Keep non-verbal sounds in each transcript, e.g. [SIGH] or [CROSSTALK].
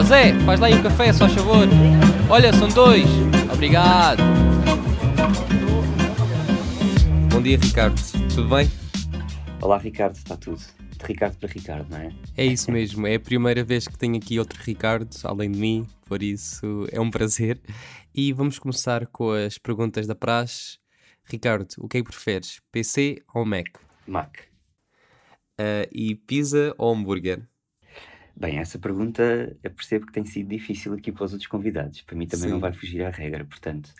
Ó Zé, faz lá aí um café, só favor. Olha, são dois. Obrigado. Bom dia, Ricardo. Tudo bem? Olá, Ricardo, está tudo. De Ricardo para Ricardo, não é? É isso mesmo. É a primeira vez que tenho aqui outro Ricardo, além de mim, por isso é um prazer. E vamos começar com as perguntas da praxe. Ricardo, o que é que preferes? PC ou Mac? Mac. Uh, e pizza ou hambúrguer? Bem, essa pergunta eu percebo que tem sido difícil aqui para os outros convidados. Para mim também Sim. não vai fugir à regra, portanto,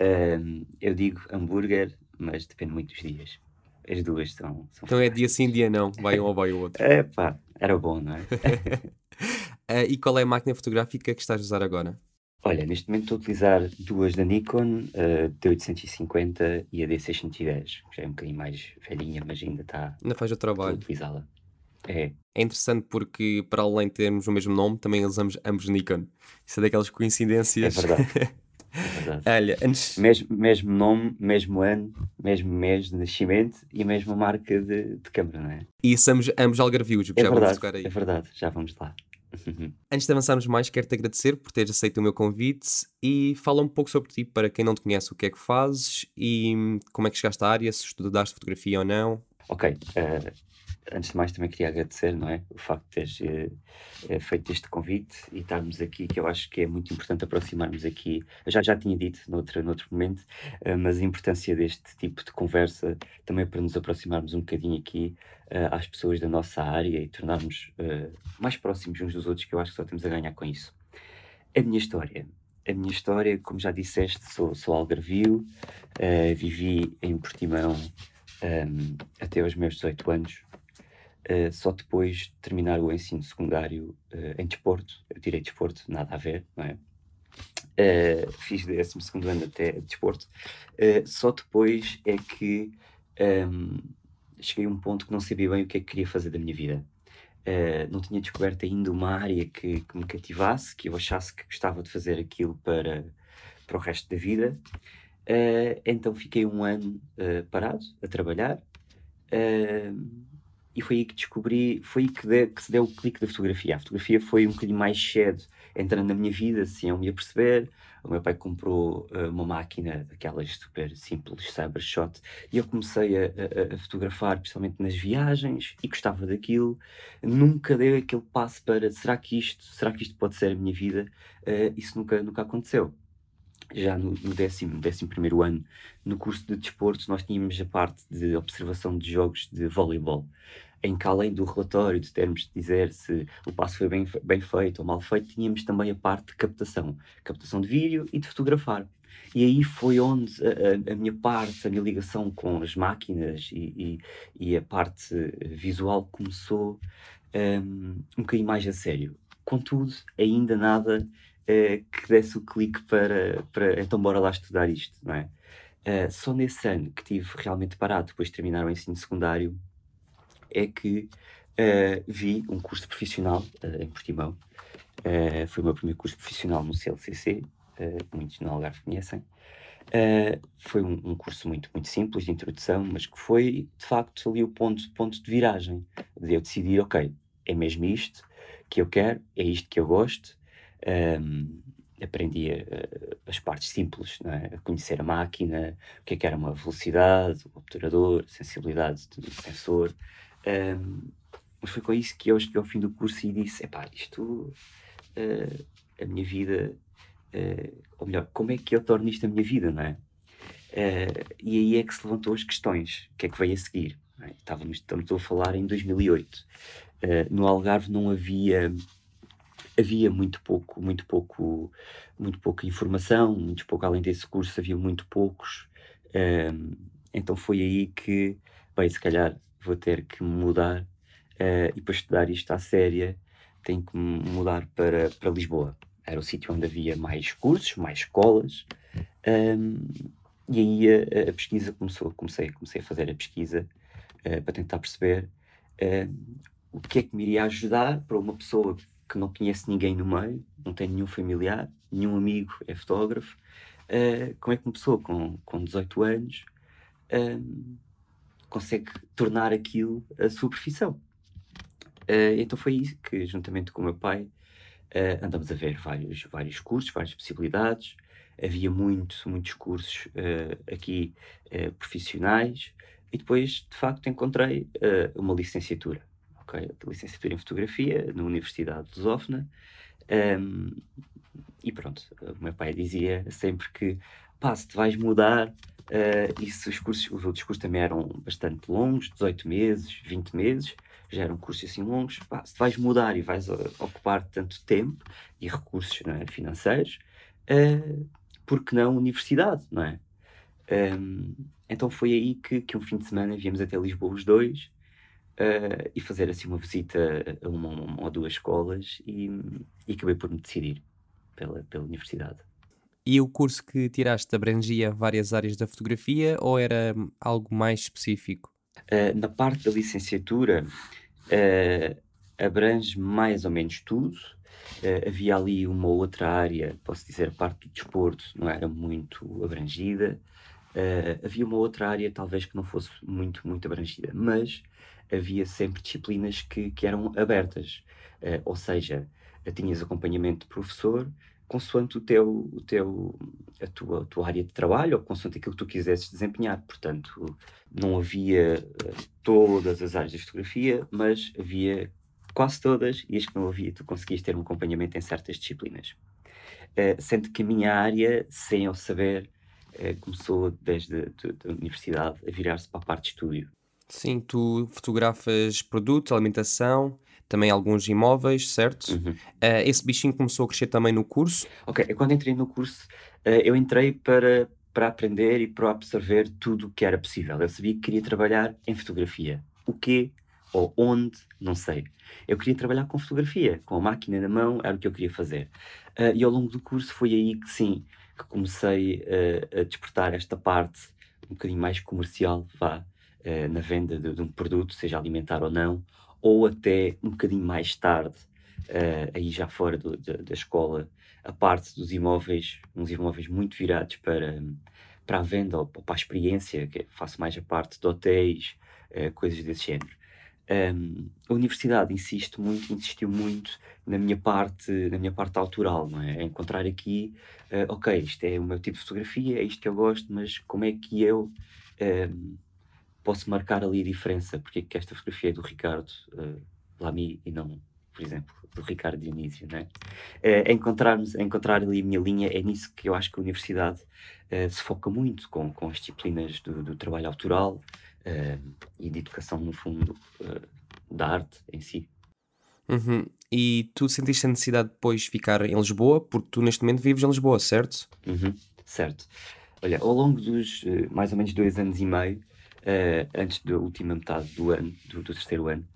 hum, eu digo hambúrguer, mas depende muito dos dias. As duas são. são Então é dia sim, dia não. Vai um ou vai o [LAUGHS] outro. É pá, era bom, não é? Uh, [LAUGHS] [LAUGHS] e qual é a máquina fotográfica que estás a usar agora? Olha, neste momento estou a utilizar duas da Nikon, a D850 e a D610, que já é um bocadinho mais velhinha, mas ainda está Ainda faz o trabalho. utilizá-la. É, É interessante porque, para além de termos o mesmo nome, também usamos ambos Nikon. Isso é daquelas é coincidências. verdade. [LAUGHS] É verdade. Olha, antes. Mesmo, mesmo nome, mesmo ano, mesmo mês de nascimento e mesma marca de, de câmera, não é? E somos ambos algarvios, É já vamos verdade, tocar aí. é verdade, já vamos lá. [LAUGHS] Antes de avançarmos mais, quero-te agradecer por teres aceito o meu convite e fala um pouco sobre ti para quem não te conhece, o que é que fazes e hum, como é que chegaste à área, se estudaste fotografia ou não. Ok, eh, antes de mais também queria agradecer, não é? O facto de teres eh, eh, feito este convite e estarmos aqui, que eu acho que é muito importante aproximarmos aqui. Eu já, já tinha dito noutro, noutro momento, eh, mas a importância deste tipo de conversa também para nos aproximarmos um bocadinho aqui às pessoas da nossa área e tornarmos mais próximos uns dos outros, que eu acho que só temos a ganhar com isso. A minha história. A minha história, como já disseste, sou, sou algarvio, eh, vivi em Portimão ehm, até aos meus 18 anos. Uh, só depois de terminar o ensino secundário uh, em desporto, eu tirei desporto, nada a ver, não é? Uh, fiz 12 ano até desporto, só depois é que um, cheguei a um ponto que não sabia bem o que é que queria fazer da minha vida. Não tinha descoberto ainda uma área que, que me cativasse, que eu achasse que gostava de fazer aquilo para, para o resto da vida. Então fiquei um ano parado a trabalhar. Uh, e foi aí que descobri, foi aí que, de- que se deu o clique da fotografia. A fotografia foi um bocadinho mais cedo entrando na minha vida, sem eu me aperceber. O meu pai comprou uh, uma máquina daquelas super simples, Cybershot, e eu comecei a, a- a fotografar, principalmente nas viagens, e gostava daquilo. Nunca dei aquele passo para será que isto, será que isto pode ser a minha vida? Uh, isso nunca, nunca aconteceu. Já no, no décimo, décimo primeiro ano, no curso de desporto, nós tínhamos a parte de observação de jogos de voleibol, em que além do relatório de termos de dizer se o passo foi bem, bem feito ou mal feito, tínhamos também a parte de captação, captação de vídeo e de fotografar. E aí foi onde a, a- a minha parte, a minha ligação com as máquinas e, e, e a parte visual começou um, um bocadinho mais a sério. Contudo, ainda nada eh, que desse o clique para, para então bora lá estudar isto, não é? Eh, só nesse ano que tive realmente parado, depois de terminar o ensino secundário, é que eh, vi um curso profissional em Portimão. Foi o meu primeiro curso profissional no CLCC, muitos no Algarve conhecem. Eh, foi um, um curso muito, muito simples de introdução, mas que foi de facto ali o ponto, ponto de viragem, de eu decidir, ok, é mesmo isto que eu quero, é isto que eu gosto. Ahm, aprendi a- a- as partes simples, é? a conhecer a máquina, o que é que era uma velocidade, o obturador, a sensibilidade do sensor. Ahm, mas foi com isso que eu cheguei ao fim do curso e disse: epá, isto, eh, a minha vida, eh, ou melhor, como é que eu torno isto a minha vida, não é? E aí é que se levantou as questões, o que é que veio a seguir? é? Estávamos, estamos a falar em 2008. Eh, no Algarve não havia havia muito pouco, muito pouco, muito pouca informação, muito pouco, além desse curso havia muito poucos. Ahm, então foi aí que, bem, se calhar vou ter que mudar eh, e para estudar isto à séria tenho que mudar para, para Lisboa. Era o sítio onde havia mais cursos, mais escolas. ahm, e aí a, a pesquisa começou, comecei, comecei a fazer a pesquisa eh, para tentar perceber ahm, o que é que me iria ajudar para uma pessoa que não conhece ninguém no meio, não tem nenhum familiar, nenhum amigo é fotógrafo, eh, como é que uma pessoa com, com 18 anos ahm, consegue tornar aquilo a sua profissão? Eh, então foi isso que, juntamente com o meu pai, uh, andamos a ver vários, vários cursos, várias possibilidades. Havia muito, muitos cursos uh, aqui uh, profissionais e depois, de facto, encontrei uma licenciatura. Okay? Licenciatura em Fotografia na Universidade de Lusófona. Um, e pronto, o meu pai dizia sempre que pá, se te vais mudar, uh, e se os cursos, os outros cursos também eram bastante longos, 18 meses, 20 meses, já eram cursos assim longos, pá, se vais mudar e vais ocupar tanto tempo e recursos é, financeiros, uh, por que não universidade, não é? Um, então foi aí que, que um fim de semana viemos até Lisboa os dois uh, e fazer assim uma visita a uma, uma ou duas escolas e, e, acabei por me decidir pela, pela universidade. E o curso que tiraste abrangia várias áreas da fotografia ou era algo mais específico? Uh, na parte da licenciatura, uh, abrange mais ou menos tudo. Uh, havia ali uma outra área, posso dizer, a parte do desporto não era muito abrangida. Uh, havia uma outra área, talvez que não fosse muito, muito abrangida, mas havia sempre disciplinas que, que eram abertas. Uh, ou seja, tinhas acompanhamento de professor, consoante o teu, o teu, a, tua, a tua área de trabalho ou consoante aquilo que tu quisesses desempenhar. Portanto, não havia todas as áreas de fotografia, mas havia quase todas, e as que não havia, tu conseguias ter um acompanhamento em certas disciplinas. Uh, sendo que a minha área, sem eu saber, começou desde a universidade a virar-se para a parte de estúdio. Sim, tu fotografas produtos, alimentação, também alguns imóveis, certo? Uhum. Uh, esse bichinho começou a crescer também no curso? Ok, quando entrei no curso, uh, eu entrei para, para aprender e para absorver tudo o que era possível. Eu sabia que queria trabalhar em fotografia. O quê? Ou onde? Não sei. Eu queria trabalhar com fotografia, com a máquina na mão, era o que eu queria fazer. Uh, e ao longo do curso foi aí que sim, que comecei a despertar esta parte um bocadinho mais comercial, vá, na venda de, de um produto, seja alimentar ou não, ou até um bocadinho mais tarde, uh, aí já fora do, da, da, escola, a parte dos imóveis, uns imóveis muito virados para, para a venda ou para a experiência, que faço mais a parte de hotéis, coisas desse género. Um, a universidade insiste muito, insistiu muito na minha parte, na minha parte autoral, não é? é encontrar aqui, uh, ok, isto é o meu tipo de fotografia, é isto que eu gosto, mas como é que eu um, posso marcar ali a diferença, porque é que esta fotografia é do Ricardo uh, Lamy e não, por exemplo, do Ricardo Dionísio, né? Uh, encontrarmos, encontrar ali a minha linha, é nisso que eu acho que a universidade uh, se foca muito, com, com as disciplinas do, do trabalho autoral uh, e de educação, no fundo, da arte em si. Uhum. E tu sentiste a necessidade de depois ficar em Lisboa, porque tu neste momento vives em Lisboa, certo? Uhum. Certo. Olha, ao longo dos mais ou menos dois anos e meio, uh, antes da última metade do ano, do, do terceiro ano,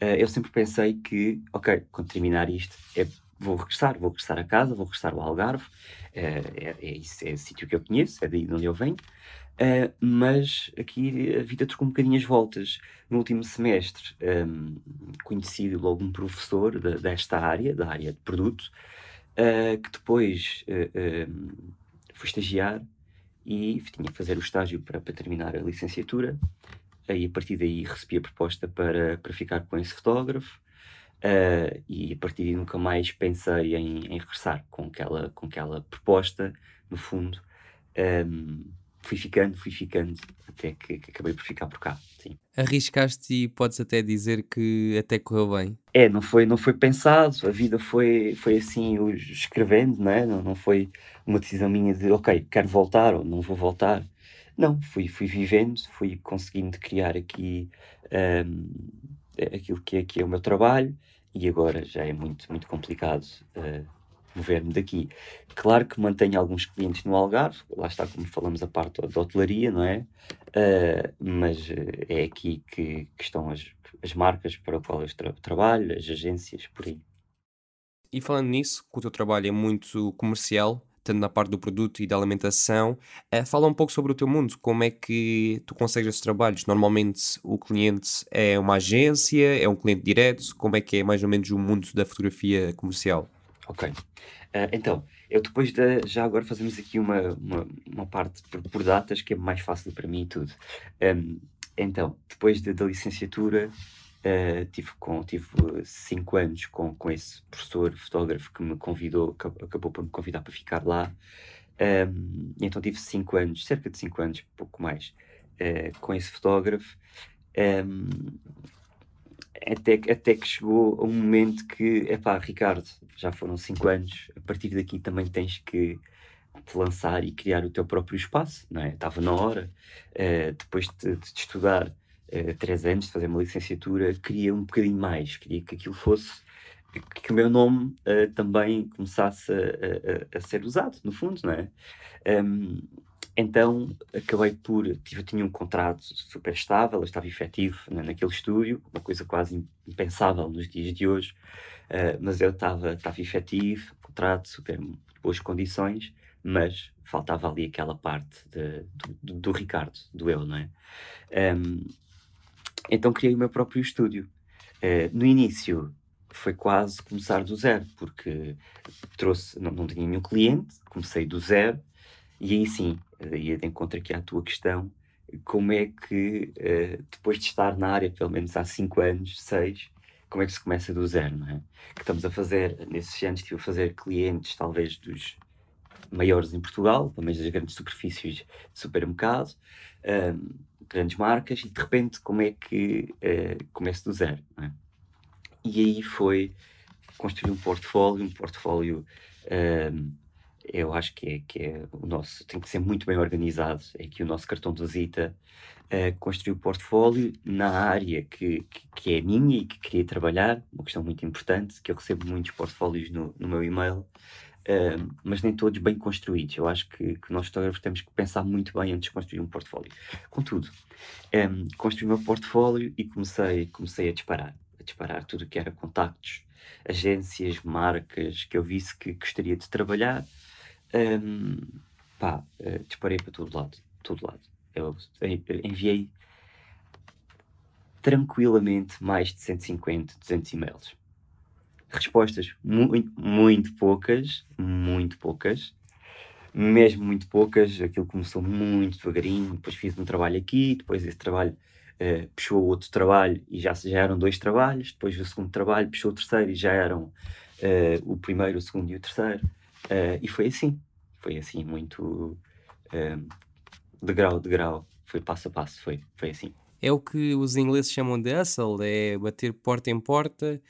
uh, eu sempre pensei que, ok, quando terminar isto, é, vou regressar, vou regressar a casa, vou regressar ao Algarve, uh, é, é, isso, é o sítio que eu conheço, é daí de onde eu venho, mas aqui a vida trocou um bocadinho as voltas. No último semestre, um, ehm, conheci logo um professor de, desta área, da área de produto, que depois ehm, fui estagiar e tinha que fazer o estágio para, para terminar a licenciatura. Aí, a partir daí, recebi a proposta para, para ficar com esse fotógrafo. Uh, e a partir daí nunca mais pensei em, em, regressar com aquela, com aquela proposta, no fundo. Um, fui ficando, fui ficando, até que, que, acabei por ficar por cá. Sim. Arriscaste e podes até dizer que até correu bem. É, não foi, não foi pensado, a vida foi, foi assim, escrevendo, não, é? não, não foi uma decisão minha de, ok, quero voltar ou não vou voltar. Não, fui, fui vivendo, fui conseguindo criar aqui um, aquilo que é, que é o meu trabalho e agora já é muito, muito complicado uh, mover-me daqui. Claro que mantenho alguns clientes no Algarve, lá está como falamos a parte da hotelaria, não é? Uh, mas eh, é aqui que, que, estão as, as marcas para o qual eu tra trabalho, as agências, por aí. E falando nisso, que o teu trabalho é muito comercial, tanto na parte do produto e da alimentação, uh, fala um pouco sobre o teu mundo, como é que tu consegues esses trabalhos? Normalmente o cliente é uma agência, é um cliente direto, como é que é mais ou menos o mundo da fotografia comercial? Ok. Uh, então, eu depois de. Já agora fazemos aqui uma, uma, uma parte por, por, datas que é mais fácil para mim e tudo. Um, então, depois de, da licenciatura, Uh, tive, com, tive cinco anos com, com esse professor fotógrafo que me convidou, acabou por me convidar para ficar lá. Um, então tive cinco anos, cerca de cinco anos, pouco mais, uh, com esse fotógrafo. Um, até, até que chegou um momento que, é pá, Ricardo, já foram cinco anos, a partir daqui também tens que te lançar e criar o teu próprio espaço, não é? Estava na hora, uh, depois de, de estudar uh, três anos, de fazer uma licenciatura, queria um bocadinho mais, queria que aquilo fosse, que o meu nome uh, também começasse a, a, a, ser usado, no fundo, não é? Um, então acabei por. Tinha um contrato super estável, estava efetivo né, naquele estúdio, uma coisa quase impensável nos dias de hoje, uh, mas eu estava, efetivo, contrato, super boas condições, mas faltava ali aquela parte de, do, do, Ricardo, do eu, não é? Um, então criei o meu próprio estúdio. Uh, no início foi quase começar do zero, porque trouxe, não, não tinha nenhum cliente, comecei do zero, e aí sim, ia de encontro aqui à tua questão, como é que uh, depois de estar na área pelo menos há 5 anos, 6, como é que se começa do zero, não é? Que estamos a fazer, nesses anos estive a fazer clientes talvez dos maiores em Portugal, pelo menos das grandes superfícies de supermercado, um, grandes marcas, e de repente como é que uh, do zero, é? E aí foi construir um portfólio, um portfólio um, eu acho que é, que é o nosso, tem que ser muito bem organizado. É que o nosso cartão de visita uh, construiu o portfólio na área que, que, que, é minha e que queria trabalhar, uma questão muito importante, que eu recebo muitos portfólios no, no meu e-mail, uh, mas nem todos bem construídos. Eu acho que, que nós fotógrafos temos que pensar muito bem antes de construir um portfólio. Contudo, ehm, construí o meu portfólio e comecei, comecei a disparar, a disparar tudo o que era contactos, agências, marcas que eu visse que gostaria de trabalhar um, pá, uh, disparei para todo lado. Todo lado. Eu enviei tranquilamente mais de 150, 200 e-mails. Respostas muito, muito poucas, muito poucas, mesmo muito poucas. Aquilo começou muito devagarinho. Depois fiz um trabalho aqui, depois esse trabalho uh, puxou outro trabalho e já, já eram dois trabalhos. Depois o segundo trabalho puxou o terceiro e já eram uh, o primeiro, o segundo e o terceiro. Uh, e foi assim, foi assim muito uh, de grau de grau, foi passo a passo, foi, foi assim. É o que os ingleses chamam de hustle, é bater porta em porta,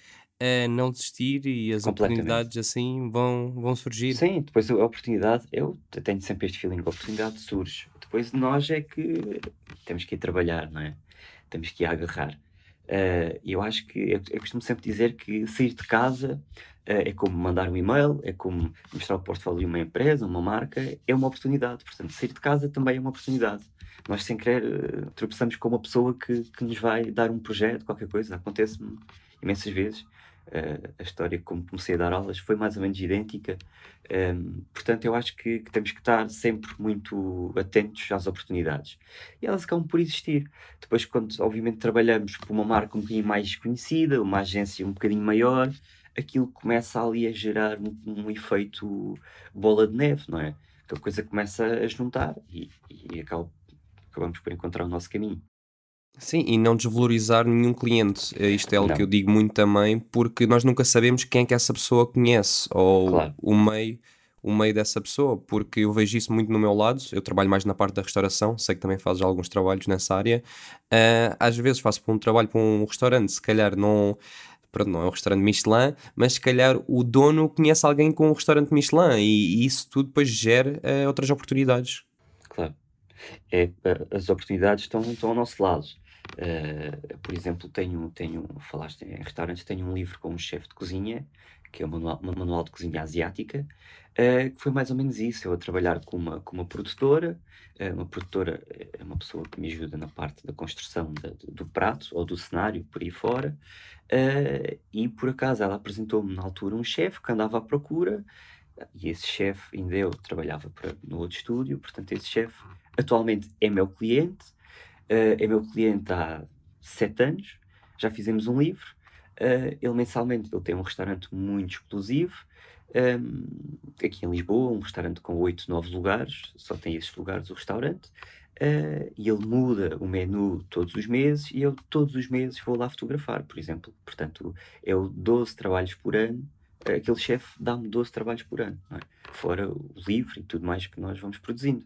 a não desistir e as oportunidades assim vão, vão surgir. Sim, depois a oportunidade, eu tenho sempre este feeling, a oportunidade surge. Depois nós é que temos que ir trabalhar, não é? Temos que ir agarrar. Uh, eu acho que eu, eu, costumo sempre dizer que sair de casa uh, é como mandar um e-mail, é como mostrar o portfólio de uma empresa, uma marca, é uma oportunidade. Portanto, sair de casa também é uma oportunidade. Nós, sem querer, uh, tropeçamos com uma pessoa que, que nos vai dar um projeto, qualquer coisa. Acontece-me imensas vezes. A história como comecei a dar aulas foi mais ou menos idêntica. Um, portanto, eu acho que, que, temos que estar sempre muito atentos às oportunidades. E elas acabam por existir. Depois, quando obviamente trabalhamos por uma marca um bocadinho mais conhecida, uma agência um bocadinho maior, aquilo começa ali a gerar um, um efeito bola de neve, não é? Que a coisa começa a juntar e, e acaba, acabamos por encontrar o nosso caminho. Sim, e não desvalorizar nenhum cliente. Eh, isto é algo que eu digo muito também, porque nós nunca sabemos quem é que essa pessoa conhece ou Claro. o meio, o meio dessa pessoa, porque eu vejo isso muito no meu lado. Eu trabalho mais na parte da restauração, sei que também fazes alguns trabalhos nessa área. Ah, às vezes faço um trabalho para um restaurante, se calhar não, pronto, não é um restaurante Michelin, mas se calhar o dono conhece alguém com um restaurante Michelin e, e isso tudo depois gera ah, outras oportunidades. Claro. É, as oportunidades estão, estão ao nosso lado. Uh, por exemplo, tenho, tenho, falaste em restaurantes, tenho um livro com um chefe de cozinha, que é o manual, manual de cozinha asiática, uh, que foi mais ou menos isso. Eu a trabalhar com uma, com uma produtora, uh, uma produtora é uma pessoa que me ajuda na parte da construção do prato ou do cenário por aí fora, e por acaso ela apresentou-me na altura um chefe que andava à procura. E esse chefe, ainda eu trabalhava para, no outro estúdio, portanto, esse chefe atualmente é meu cliente, Uh, é meu cliente há sete anos, já fizemos um livro. Uh, ele mensalmente ele tem um restaurante muito exclusivo um, ehm, aqui em Lisboa, um restaurante com oito, nove lugares, só tem esses lugares o restaurante. Uh, e ele muda o menu todos os meses e eu todos os meses vou lá fotografar, por exemplo. Portanto, eu 12 trabalhos por ano, aquele chefe dá-me 12 trabalhos por ano, é? fora o livro e tudo mais que nós vamos produzindo.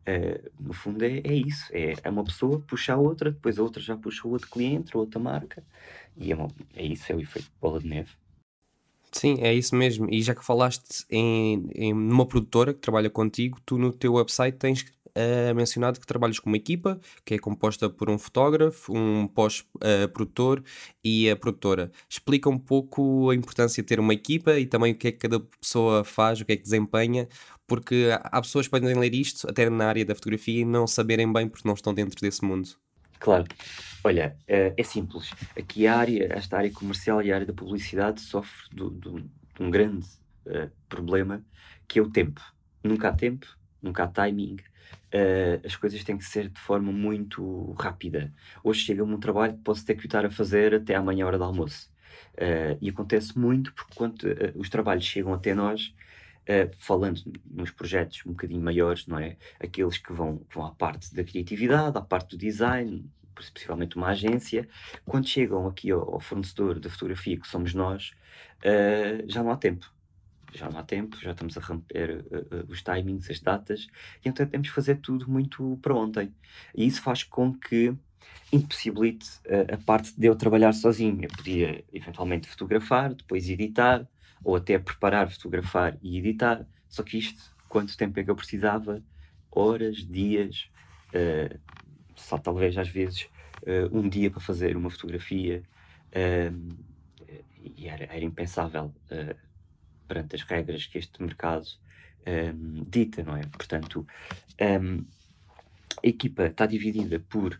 Uh, no fundo é, é isso, é, é, uma pessoa puxa a outra, depois a outra já puxa o outro cliente, outra marca, e é, uma, é isso, é o efeito bola de neve. Sim, é isso mesmo. E já que falaste em, em numa produtora que trabalha contigo, tu no teu website tens uh, mencionado que trabalhas com uma equipa que é composta por um fotógrafo, um pós-produtor e a produtora. Explica um pouco a importância de ter uma equipa e também o que é que cada pessoa faz, o que é que desempenha, porque há pessoas que podem ler isto até na área da fotografia e não saberem bem porque não estão dentro desse mundo. Claro. Olha, é, é simples. Aqui a área, esta área comercial e a área da publicidade sofre de um grande uh, problema que é o tempo. Nunca há tempo, nunca há timing, uh, as coisas têm que ser de forma muito rápida. Hoje chega-me um trabalho que posso ter que estar a fazer até amanhã, hora do almoço. Uh, e acontece muito porque quando os trabalhos chegam até nós, falando nos projetos um bocadinho maiores, não é? Aqueles que vão, vão à parte da criatividade, à parte do design, principalmente uma agência, quando chegam aqui ao, ao fornecedor da fotografia, que somos nós, uh, já não há tempo. Já não há tempo, já estamos a romper uh, uh, os timings, as datas, e então temos que fazer tudo muito para ontem. E isso faz com que impossibilite a parte de eu trabalhar sozinho. Eu podia eventualmente fotografar, depois editar, ou até preparar, fotografar e editar. Só que isto, quanto tempo é que eu precisava? Horas, dias, uh, só talvez às vezes uh, um dia para fazer uma fotografia uh, e era, era impensável uh, perante as regras que este mercado dita, não é? Portanto, um, a equipa está dividida por,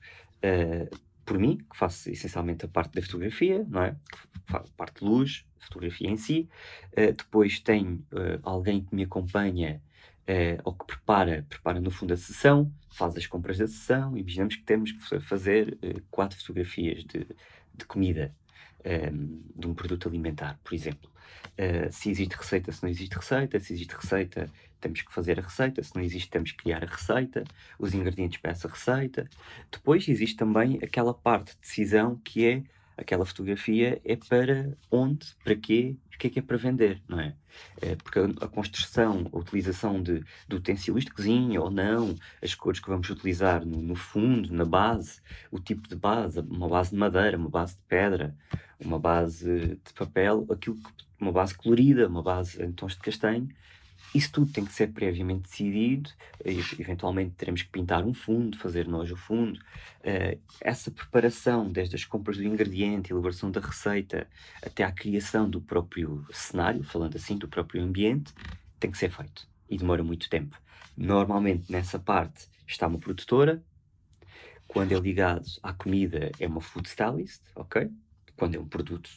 por mim, que faço essencialmente a parte da fotografia, não é? A parte de luz, fotografia em si. depois tenho alguém que me acompanha uh, ou que prepara, prepara no fundo a sessão, faz as compras da sessão, imaginamos que temos que fazer uh, quatro fotografias de, de comida um, ehm, de um produto alimentar, por exemplo. Uh, se existe receita, se não existe receita, se existe receita, temos que fazer a receita, se não existe, temos que criar a receita, os ingredientes para essa receita. Depois existe também aquela parte de decisão que é aquela fotografia é para onde, para quê, que é que é para vender, não é? é porque a, construção, a utilização de, de utensílios de cozinha ou não, as cores que vamos utilizar no, no, fundo, na base, o tipo de base, uma base de madeira, uma base de pedra, uma base de papel, aquilo que, uma base colorida, uma base em tons de castanho, isso tudo tem que ser previamente decidido, eventualmente teremos que pintar um fundo, fazer nós o fundo. Uh, essa preparação, desde as compras do ingrediente, elaboração da receita, até à criação do próprio cenário, falando assim, do próprio ambiente, tem que ser feito e demora muito tempo. Normalmente nessa parte está uma produtora, quando é ligado à comida é uma food stylist, ok? Quando é um produto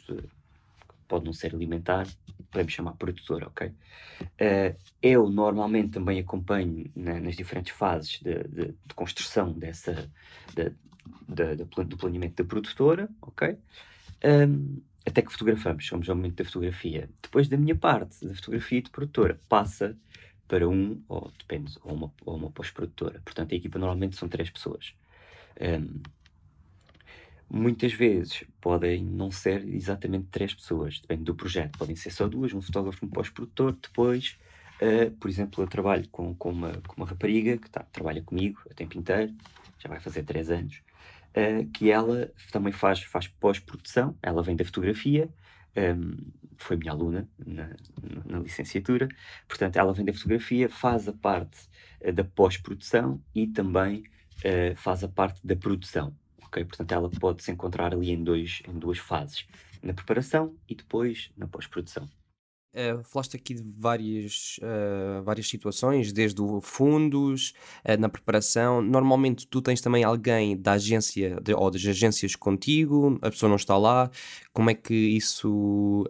pode não ser alimentar, podemos chamar produtora, ok? Uh, eu normalmente também acompanho na, nas diferentes fases de, de, de construção dessa, de, do planeamento da produtora, ok? Um, até que fotografamos, somos ao momento da fotografia. Depois da minha parte, da fotografia de produtora, passa para um, ou depende, ou uma, ou uma pós-produtora. Portanto, a equipa normalmente são três pessoas. Um, muitas vezes podem não ser exatamente três pessoas, depende do projeto, podem ser só duas, um fotógrafo, um pós-produtor, depois, uh, por exemplo, eu trabalho com, com, uma, com uma rapariga que tá, trabalha comigo o tempo inteiro, já vai fazer três anos, uh, que ela também faz, faz pós-produção, ela vem da fotografia, um, ehm, foi minha aluna na, na, licenciatura, portanto, ela vem da fotografia, faz a parte uh, da pós-produção e também faz a parte da produção ok? Portanto, ela pode se encontrar ali em, dois, em duas fases, na preparação e depois na pós-produção. Uh, falaste aqui de várias, uh, várias situações, desde o fundos, uh, na preparação. Normalmente tu tens também alguém da agência de, ou das agências contigo, a pessoa não está lá. Como é que isso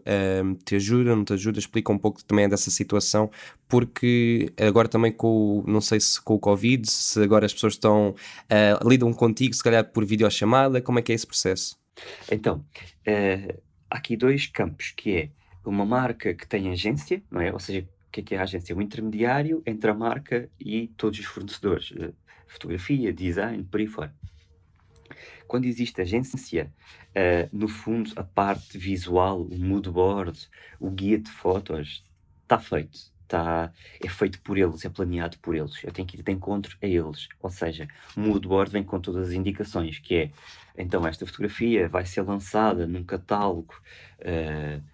te ajuda, não te ajuda? Explica um pouco também dessa situação, porque agora também com, não sei se com o Covid, se agora as pessoas estão, lidam contigo, se calhar por videochamada, como é que é esse processo? Então, há aqui dois campos, que é uma marca que tem agência, não é? Ou seja, que é que é a agência? É o intermediário entre a marca e todos os fornecedores. Uh, fotografia, design, por aí fora. Quando existe agência, uh, no fundo, a parte visual, o mood board, o guia de fotos, está feito. Tá, é feito por eles, é planeado por eles. Eu tenho que ir de encontro a eles. Ou seja, o mood board vem com todas as indicações, que é, então, esta fotografia vai ser lançada num catálogo uh,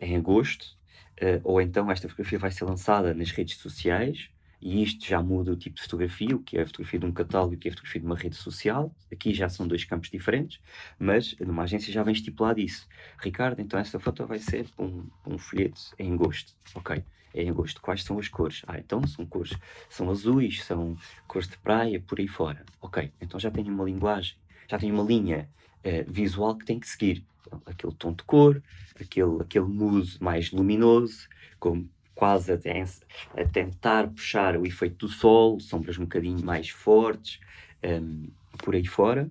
em agosto, uh, ou então esta fotografia vai ser lançada nas redes sociais, e isto já muda o tipo de fotografia, o que é a fotografia de um catálogo e o que é a fotografia de uma rede social. Aqui já são dois campos diferentes, mas numa agência já vem estipulado isso. Ricardo, então esta foto vai ser um, um folheto em gosto. Ok, é em gosto. Quais são as cores? Ah, então são cores, são azuis, são cores de praia, por aí fora. Ok, então já tenho uma linguagem, já tenho uma linha uh, visual que tem que seguir. Aquele tom de cor, aquele, aquele mood mais luminoso, como quase a, a, tentar puxar o efeito do sol, sombras um bocadinho mais fortes, um, por aí fora.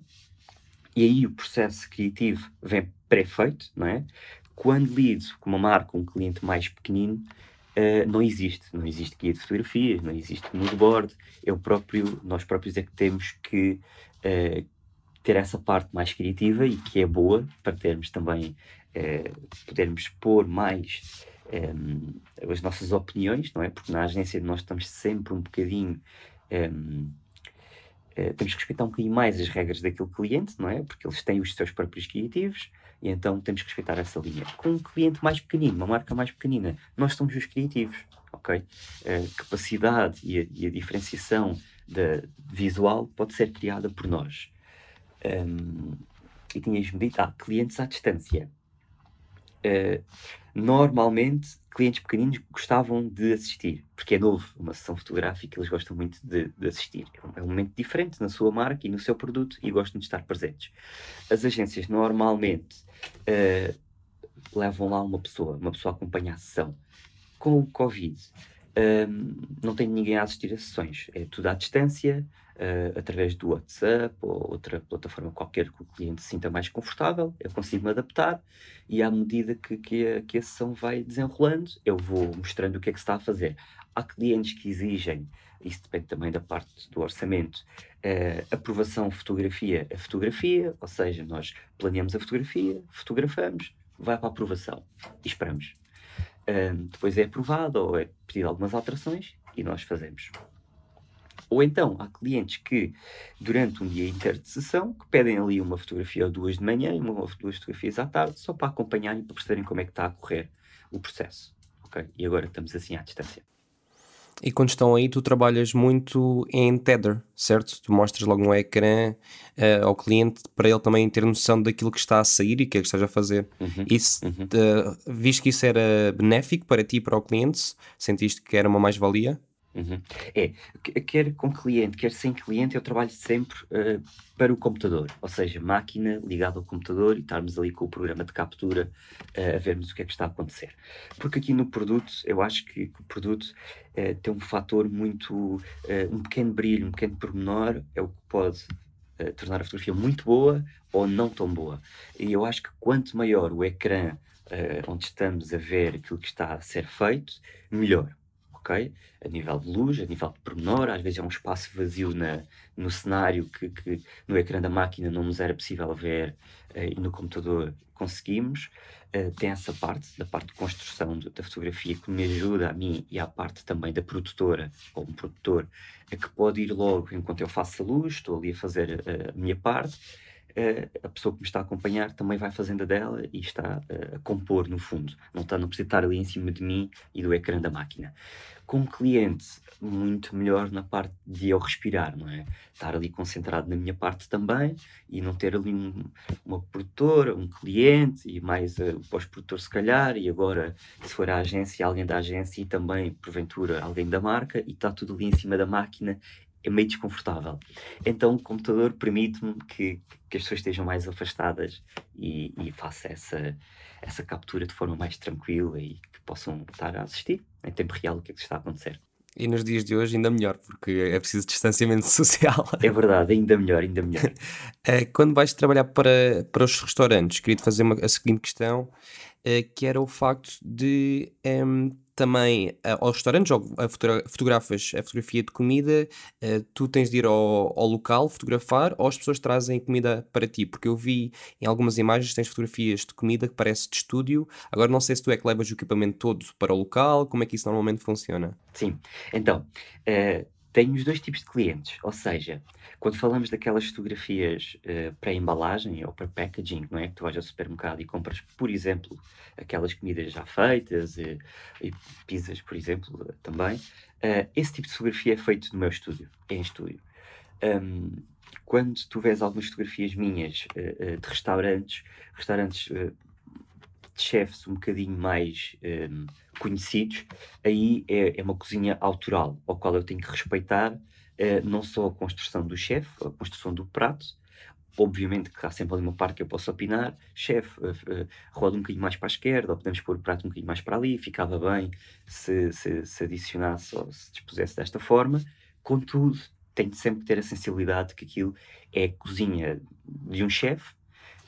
E aí o processo criativo vem pré-feito, não é? Quando lido com uma marca, um cliente mais pequenino, uh, não existe. Não existe guia de fotografias, não existe moodboard. Eu próprio, nós próprios é que temos que uh, ter essa parte mais criativa e que é boa para termos também, uh, podermos pôr mais ehm, as nossas opiniões, não é? Porque na agência nós estamos sempre um bocadinho. Ehm, eh, temos que respeitar um bocadinho mais as regras daquele cliente, não é? Porque eles têm os seus próprios criativos e então temos que respeitar essa linha. Com um cliente mais pequenino, uma marca mais pequenina, nós somos os criativos, ok? A capacidade e a, e a diferenciação da visual pode ser criada por nós. Um, e tinhas-me dito, ah, clientes à distância. Uh, normalmente clientes pequeninos gostavam de assistir, porque é novo, uma sessão fotográfica, eles gostam muito de, de assistir. É um, é momento diferente na sua marca e no seu produto e gostam de estar presentes. As agências normalmente uh, levam lá uma pessoa, uma pessoa acompanha a sessão. Com o Covid, uh, não tem ninguém a assistir a sessões, é tudo à distância, uh, através do WhatsApp ou outra plataforma qualquer que o cliente se sinta mais confortável, eu consigo me adaptar e à medida que, que, a, que a sessão vai desenrolando, eu vou mostrando o que é que se está a fazer. Há clientes que exigem, isso depende também da parte do orçamento, uh, aprovação fotografia a fotografia, ou seja, nós planeamos a fotografia, fotografamos, vai para a aprovação e esperamos. Uh, depois é aprovado ou é pedido algumas alterações e nós fazemos. Ou então, há clientes que, durante um dia inteiro de sessão, que pedem ali uma fotografia ou duas de manhã e uma ou duas fotografias à tarde, só para acompanhar e para perceberem como é que está a correr o processo. Ok? E agora estamos assim à distância. E quando estão aí, tu trabalhas muito em Tether, certo? Tu mostras logo no ecrã uh, ao cliente para ele também ter noção daquilo que está a sair e o que é que estás a fazer. Uhum, isso, uhum. Uh, viste que isso era benéfico para ti e para o cliente? Sentiste que era uma mais-valia? Uhum. É, quer com cliente, quer sem cliente, eu trabalho sempre uh, para o computador, ou seja, máquina ligada ao computador e estarmos ali com o programa de captura uh, a vermos o que é que está a acontecer. Porque aqui no produto, eu acho que, o produto uh, tem um fator muito, um pequeno brilho, um pequeno pormenor, é o que pode tornar a fotografia muito boa ou não tão boa. E eu acho que quanto maior o ecrã onde estamos a ver aquilo que está a ser feito, melhor ok? A nível de luz, a nível de pormenor, às vezes é um espaço vazio na, no cenário que, que no ecrã da máquina não nos era possível ver uh, e no computador conseguimos. Uh, tem essa parte, da parte de construção da fotografia que me ajuda a mim e à parte também da produtora ou um produtor, a que pode ir logo enquanto eu faço a luz, estou ali a fazer a, a minha parte a pessoa que me está a acompanhar também vai fazendo a dela e está a compor no fundo. Não está, não precisa estar ali em cima de mim e do ecrã da máquina. Com o cliente, muito melhor na parte de eu respirar, não é? Estar ali concentrado na minha parte também e não ter ali um, uma produtora, um cliente e mais uh, o pós-produtor se calhar e agora se for a agência, alguém da agência e também porventura alguém da marca e está tudo ali em cima da máquina é meio desconfortável. Então o computador permite-me que, que as pessoas estejam mais afastadas e, e faça essa, essa captura de forma mais tranquila e que possam estar a assistir em tempo real o que é que está a acontecer. E nos dias de hoje ainda melhor, porque é preciso distanciamento [LAUGHS] social. É verdade, ainda melhor, ainda melhor. [LAUGHS] Eh, quando vais trabalhar para, para os restaurantes, queria-te fazer uma, a seguinte questão. eh, que era o facto de em, também eh, aos restaurantes, ou a fotogra- fotografas a fotografia de comida, eh, tu tens de ir ao, ao local fotografar ou as pessoas trazem comida para ti? Porque eu vi em algumas imagens tens fotografias de comida que parece de estúdio. Agora não sei se tu é que levas o equipamento todo para o local, como é que isso normalmente funciona? Sim, então, eh, tenho os dois tipos de clientes, ou seja, quando falamos daquelas fotografias eh, para embalagem ou para packaging, não é? Que tu vais ao supermercado e compras, por exemplo, aquelas comidas já feitas eh, e pizzas, por exemplo, eh, também. eh, esse tipo de fotografia é feito no meu estúdio, é em estúdio. Ahm, quando tu vês algumas fotografias minhas eh, de restaurantes, restaurantes chefes um bocadinho mais ahm, conhecidos, aí é, é uma cozinha autoral, ao qual eu tenho que respeitar eh, não só a construção do chefe, a construção do prato, obviamente que há sempre ali uma parte que eu posso opinar, chefe, eh, eh, roda um bocadinho mais para a esquerda, ou podemos pôr o prato um bocadinho mais para ali, ficava bem se, se, se adicionasse ou se dispusesse desta forma, contudo, tenho sempre que ter a sensibilidade que aquilo é a cozinha de um chefe,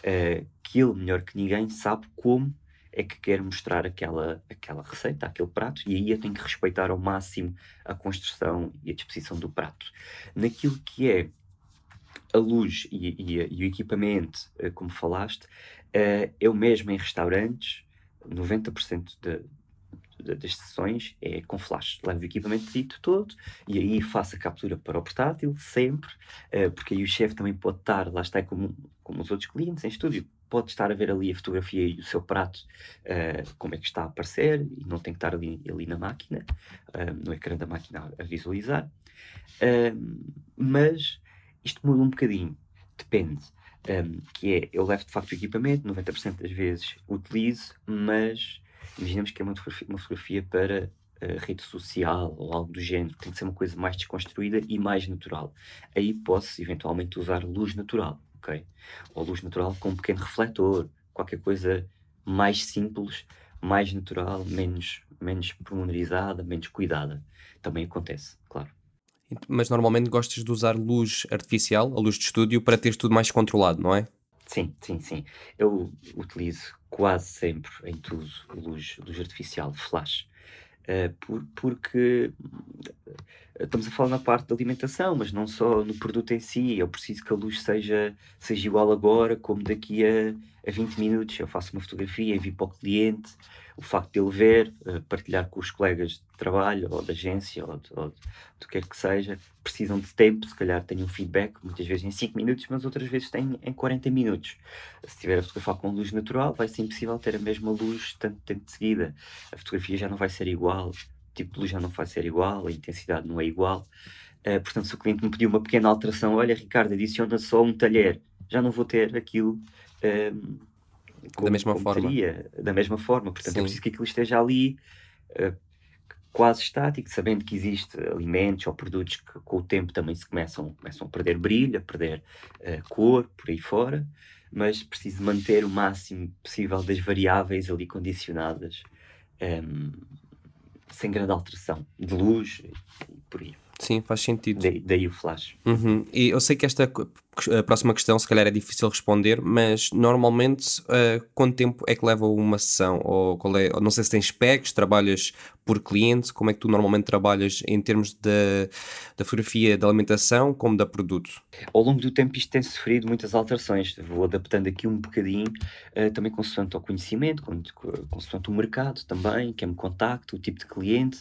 eh, que ele, melhor que ninguém, sabe como é que quer mostrar aquela, aquela receita, aquele prato, e aí eu tenho que respeitar ao máximo a construção e a disposição do prato. Naquilo que é a luz e, e- e o equipamento, eh, como falaste, eh, eu mesmo em restaurantes, 90% da- da- das sessões é com flash. Levo o equipamento todo e aí faço a captura para o portátil, sempre, eh, porque aí o chefe também pode estar, lá está como, como os outros clientes em estúdio, pode estar a ver ali a fotografia e o seu prato, eh, como é que está a aparecer, e não tem que estar ali, ali na máquina, eh, no ecrã da máquina a, visualizar. Ahm, mas isto muda um bocadinho, depende. Ahm, que é, eu levo de facto o equipamento, 90% das vezes utilizo, mas imaginemos que é uma fotografia, uma fotografia para a rede social ou algo do género, tem que ser uma coisa mais desconstruída e mais natural. Aí posso eventualmente usar luz natural, ok? Ou luz natural com um pequeno refletor, qualquer coisa mais simples, mais natural, menos, menos pormenorizada, menos cuidada. Também acontece, claro. Mas normalmente gostas de usar luz artificial, a luz de estúdio, para teres tudo mais controlado, não é? Sim, sim, sim. Eu utilizo quase sempre em tudo luz, luz artificial, flash. Eh, por- porque estamos a falar na parte da alimentação, mas não só no produto em si. Eu preciso que a luz seja, seja igual agora, como daqui a, a 20 minutos. Eu faço uma fotografia, envio para o cliente. O facto de ele ver, eh, partilhar com os colegas de trabalho, ou da agência, ou, de- ou de- do que quer que seja, precisam de tempo. Se calhar têm um feedback, muitas vezes em 5 minutos, mas outras vezes têm em 40 minutos. Se estiver a fotografar com luz natural, vai ser impossível ter a mesma luz tanto tempo de seguida. A fotografia já não vai ser igual, o tipo de luz já não vai ser igual, a intensidade não é igual. Eh, portanto, se o cliente me pediu uma pequena alteração, olha, Ricardo, adiciona só um talher, já não vou ter aquilo ehm, como, mesma como forma. teria, da mesma forma. Portanto, Sim. eu preciso que aquilo esteja ali eh, quase estático, sabendo que existe alimentos ou produtos que com o tempo também se começam, começam a perder brilho, a perder eh, cor, por aí fora, mas preciso manter o máximo possível das variáveis ali condicionadas, ehm, sem grande alteração de luz e por aí. Sim, faz sentido. Daí, daí o flash. Uhum. E eu sei que esta próxima questão, se calhar, é difícil responder, mas normalmente eh, quanto tempo é que leva uma sessão? Ou qual é, não sei se tens specs, trabalhas por cliente, como é que tu normalmente trabalhas em termos da da fotografia da alimentação como da produto? Ao longo do tempo isto tem sofrido muitas alterações. Vou adaptando aqui um bocadinho, eh, também consoante ao conhecimento, con- co- consoante o mercado também, quem me contacta, o tipo de cliente.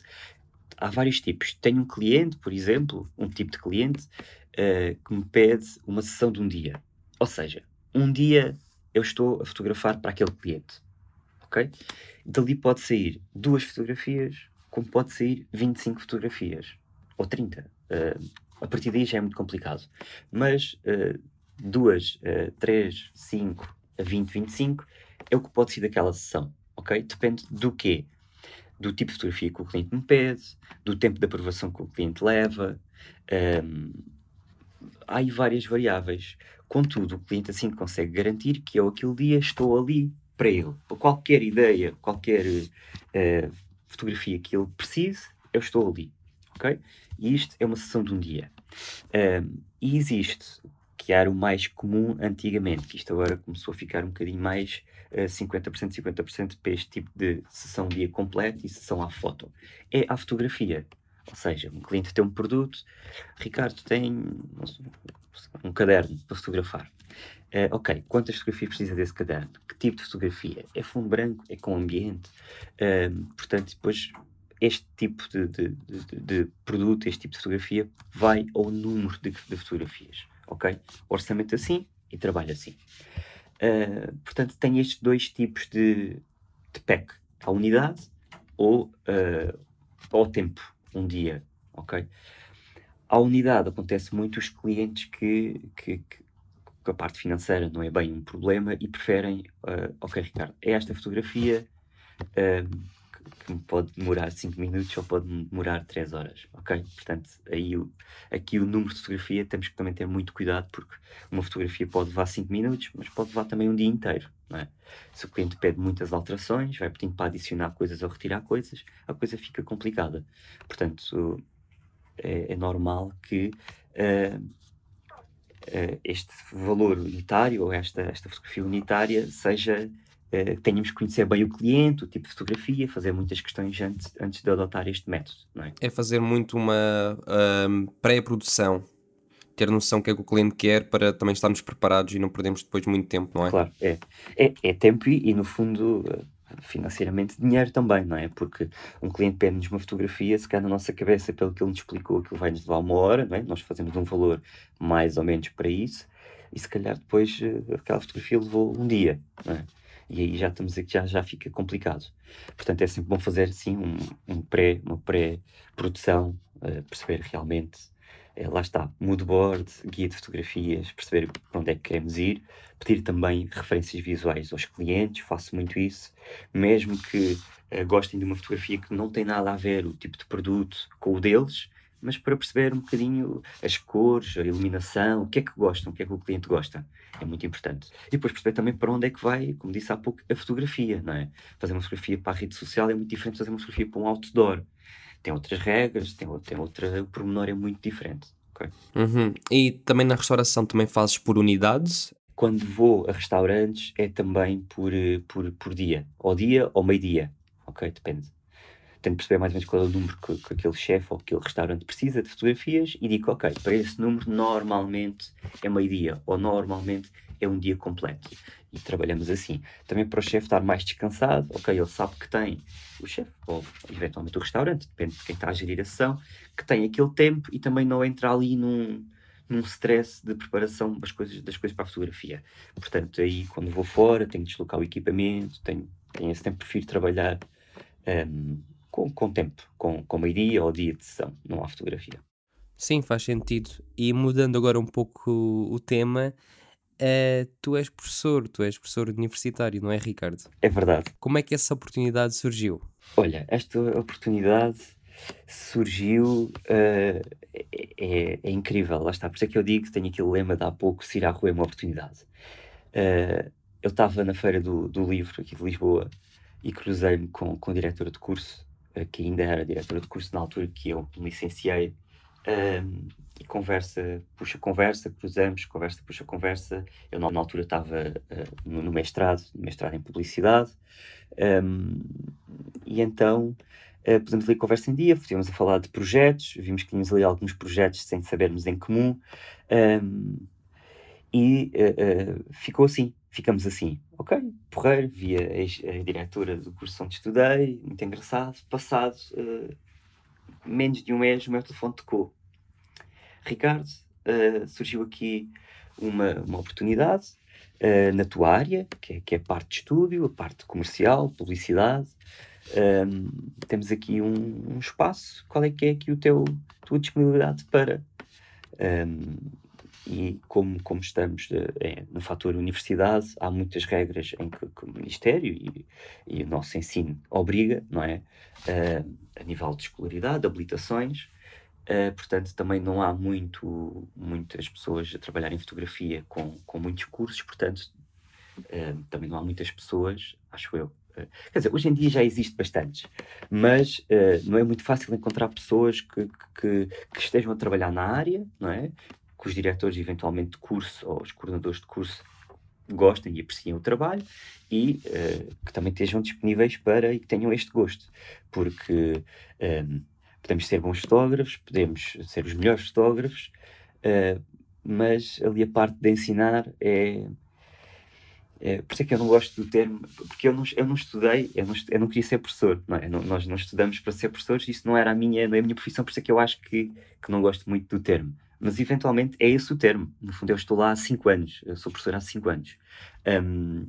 Há vários tipos. Tenho um cliente, por exemplo, um tipo de cliente, eh, que me pede uma sessão de um dia. Ou seja, um dia eu estou a fotografar para aquele cliente. Ok? Dali pode sair duas fotografias, como pode sair 25 fotografias. Ou 30. Eh, a partir daí já é muito complicado. Mas eh, duas, eh, três, cinco, a 20, 25 é o que pode ser daquela sessão, ok? Depende do quê? Do tipo de fotografia que o cliente me pede, do tempo de aprovação que o cliente leva. ehm, há aí várias variáveis. Contudo, o cliente assim consegue garantir que eu aquele dia estou ali para ele. Para qualquer ideia, qualquer eh, fotografia que ele precise, eu estou ali. ok? E isto é uma sessão de um dia. Ahm, e existe que era o mais comum antigamente, que isto agora começou a ficar um bocadinho mais uh, 50%, 50% para este tipo de sessão dia completo e sessão à foto. É a fotografia. Ou seja, um cliente tem um produto, Ricardo tem um caderno para fotografar. Uh, ok, quantas fotografias precisa desse caderno? Que tipo de fotografia? É fundo branco? É com ambiente? Uh, portanto, depois este tipo de, de, de, de, produto, este tipo de fotografia, vai ao número de, fotografias. Ok? Orçamento assim e trabalho assim. Uh, portanto, tem estes dois tipos de, de pack: a unidade ou uh, ao tempo, um dia. Ok? A unidade acontece muito os clientes que, que, que que a parte financeira não é bem um problema e preferem, uh, ok, Ricardo, é esta fotografia uh, que, pode demorar 5 minutos ou pode demorar 3 horas, ok? Portanto, aí o, aqui o número de fotografia temos que também ter muito cuidado porque uma fotografia pode levar 5 minutos, mas pode levar também um dia inteiro, não é? Se o cliente pede muitas alterações, vai pedindo para adicionar coisas ou retirar coisas, a coisa fica complicada. Portanto, é, é normal que uh, este valor unitário ou esta, esta fotografia unitária seja uh, tenhamos que conhecer bem o cliente, o tipo de fotografia, fazer muitas questões antes, antes de adotar este método. É? é fazer muito uma um, pré-produção, ter noção do que é que o cliente quer para também estarmos preparados e não perdemos depois muito tempo, não é? Claro, é. É, é tempo e, e, no fundo, financeiramente dinheiro também, não é? Porque um cliente pede-nos uma fotografia, se calhar na nossa cabeça, pelo que ele nos explicou, aquilo vai-nos levar uma hora, não é? Nós fazemos um valor mais ou menos para isso, e se calhar depois eh, aquela fotografia levou um dia, não é? E aí já estamos aqui, já, já fica complicado. Portanto, é sempre bom fazer assim um, um pré, uma pré-produção, uh, perceber realmente é, lá está, mood board, guia de fotografias, perceber para onde é que queremos ir, pedir também referências visuais aos clientes, faço muito isso, mesmo que uh, gostem de uma fotografia que não tem nada a ver o tipo de produto com o deles, mas para perceber um bocadinho as cores, a iluminação, o que é que gostam, o que é que o cliente gosta. É muito importante. E depois perceber também para onde é que vai, como disse há pouco, a fotografia, não é? Fazer uma fotografia para a rede social é muito diferente de fazer uma fotografia para um outdoor tem outras regras, tem, tem outra. O pormenor é muito diferente. Okay? Uhum. E também na restauração também fazes por unidades? Quando vou a restaurantes é também por, eh, por, por dia. Ao dia ou meio-dia. Ok? Depende. Tento perceber mais ou menos qual é o número que, que aquele chefe ou aquele restaurante precisa de fotografias e digo, ok, para esse número normalmente é meio-dia ou normalmente é um dia completo. E trabalhamos assim. Também para o chefe estar mais descansado, ok, ele sabe que tem o chefe, ou eventualmente o restaurante, depende de quem está a gerir a sessão, que tem aquele tempo e também não entra ali num, num stress de preparação das coisas, das coisas para a fotografia. Portanto, aí quando vou fora, tenho que deslocar o equipamento, tenho, tenho esse tempo, prefiro trabalhar um, com, com tempo, com, com meio-dia ou dia de sessão, não há fotografia. Sim, faz sentido. E mudando agora um pouco o tema, Uh, tu és professor, tu és professor universitário, não é, Ricardo? É verdade. Como é que essa oportunidade surgiu? Olha, esta oportunidade surgiu, uh, é, é, incrível, lá está. Por isso é que eu digo que tenho aquele lema de há pouco: se ir à rua é uma oportunidade. Uh, eu estava na Feira do, do Livro, aqui de Lisboa, e cruzei-me com, com a diretora de curso, que ainda era diretora de curso na altura que eu me licenciei. Um, e conversa, puxa conversa, cruzamos, conversa, puxa conversa. Eu na, altura estava uh, no, mestrado, no mestrado em publicidade, um, e então uh, pusemos ali conversa em dia, estivemos a falar de projetos, vimos que tínhamos ali alguns projetos sem sabermos em comum, um, e uh, ficou assim, ficamos assim, ok, porreiro, via a, a diretora do curso onde estudei, muito engraçado, passado uh, menos de um mês o meu telefone tocou Ricardo, uh, surgiu aqui uma, uma oportunidade uh, na tua área, que é, que é a parte de estúdio, a parte comercial, publicidade. Um, ehm, temos aqui um, um, espaço. Qual é que é aqui o teu tua disponibilidade para? Um, ehm, e como, como estamos é, no fator universidade, há muitas regras em que, que o Ministério e, e, o nosso ensino obriga, não é? Uh, a nível de escolaridade, habilitações, Uh, portanto, também não há muito, muitas pessoas a trabalhar em fotografia com, com muitos cursos, portanto, uh, também não há muitas pessoas, acho eu. Uh, quer dizer, hoje em dia já existe bastantes, mas não é muito fácil encontrar pessoas que, que, que, estejam a trabalhar na área, não é? Que os diretores, eventualmente, de curso ou os coordenadores de curso gostem e apreciem o trabalho e uh, que também estejam disponíveis para e que tenham este gosto, porque um, ehm, podemos ser bons fotógrafos, podemos ser os melhores fotógrafos, uh, mas ali a parte de ensinar é, é, por isso é que eu não gosto do termo, porque eu não, eu não estudei, eu não, eu não queria ser professor, não é? não, nós não estudamos para ser professores, isso não era a minha, é a minha profissão, por isso é que eu acho que, que não gosto muito do termo. Mas eventualmente é esse o termo. No fundo, eu estou lá há 5 anos, eu sou professor há 5 anos. Um,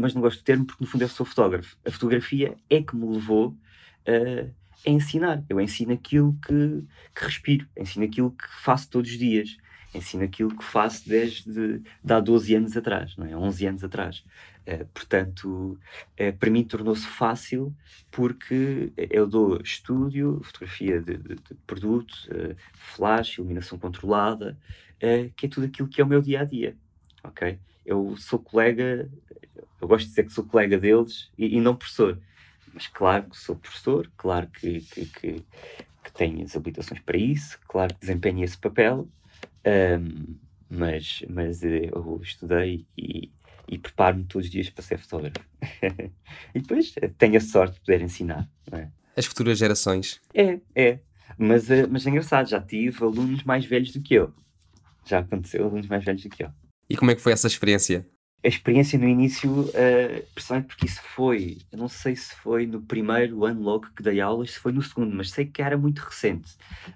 mas não gosto do termo porque, no fundo, eu sou fotógrafo. A fotografia é que me levou a, a ensinar. Eu ensino aquilo que, que respiro, ensino aquilo que faço todos os dias ensino aquilo que faço desde de há 12 anos atrás, não é? 11 anos atrás. Uh, portanto, uh, para mim tornou-se fácil porque eu dou estúdio, fotografia de, de, de produto, flash, iluminação controlada, que é tudo aquilo que é o meu dia a dia. Ok? Eu sou colega, eu gosto de dizer que sou colega deles e, e não professor. Mas claro que sou professor, claro que, que, que, que tenho as habilitações para isso, claro que desempenho esse papel, um, mas, mas eu estudei e, e preparo-me todos os dias para ser fotógrafo. [LAUGHS] e depois eh, tenho a sorte de poder ensinar. É? As futuras gerações. É, é. Mas, eh, mas é engraçado, já tive alunos mais velhos do que eu. Já aconteceu alunos mais velhos do que eu. E como é que foi essa experiência? a experiência no início, uh, principalmente porque isso foi, eu não sei se foi no primeiro ano logo que dei aulas, se foi no segundo, mas sei que era muito recente.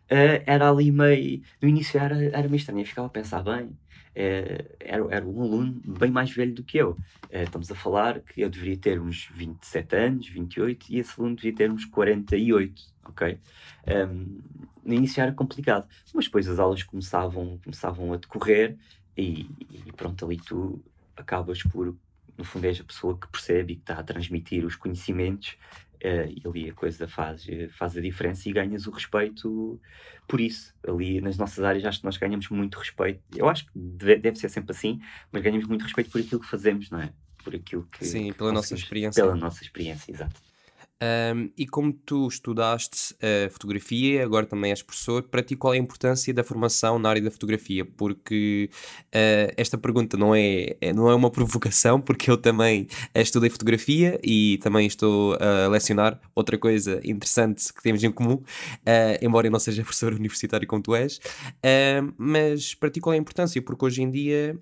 Uh, era ali meio, no início era, era meio estranho, eu ficava a pensar, bem, uh, era, era um aluno bem mais velho do que eu. estamos a falar que eu deveria ter uns 27 anos, 28, e esse aluno devia ter uns 48, ok? Um, ehm, no início era complicado, mas depois as aulas começavam, começavam a decorrer e, e pronto, ali tu acabas por, no fundo, és a pessoa que percebe e que está a transmitir os conhecimentos uh, e ali a coisa faz, faz a diferença e ganhas o respeito por isso. Ali nas nossas áreas acho que nós ganhamos muito respeito. Eu acho que deve, deve ser sempre assim, mas ganhamos muito respeito por aquilo que fazemos, não é? Por aquilo que. Sim, pela nossa experiência. Pela nossa experiência, exato. Um, e como tu estudaste uh, fotografia, agora também és professor, para ti qual é a importância da formação na área da fotografia? Porque uh, esta pergunta não é, é, não é uma [LAUGHS] provocação, porque eu também uh, estudei fotografia e também estou a lecionar outra coisa interessante que temos em comum, embora eu não seja [LAUGHS] professor universitário como tu és. mas para ti qual é a importância? Porque hoje em dia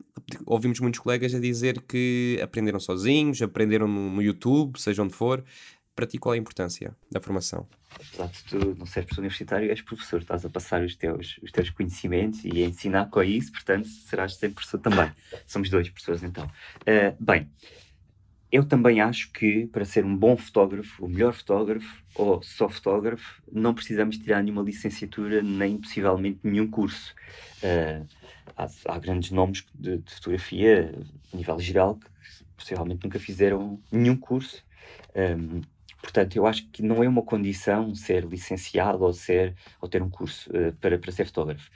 ouvimos muitos colegas a dizer que aprenderam sozinhos, aprenderam no, no YouTube, seja onde for para ti qual é a importância da formação? Apesar de tu não seres professor universitário, és professor, estás a passar os teus, os teus conhecimentos e a ensinar com isso, portanto serás sempre professor também. Somos dois professores então. Uh, bem, eu também acho que para ser um bom fotógrafo, o melhor fotógrafo ou só fotógrafo, não precisamos tirar nenhuma licenciatura nem possivelmente nenhum curso. Uh, há, há, grandes nomes de, de, fotografia a nível geral que possivelmente nunca fizeram nenhum curso. Um, ah, Portanto, eu acho que não é uma condição ser licenciado ou, ser, ou ter um curso uh, para, para ser fotógrafo.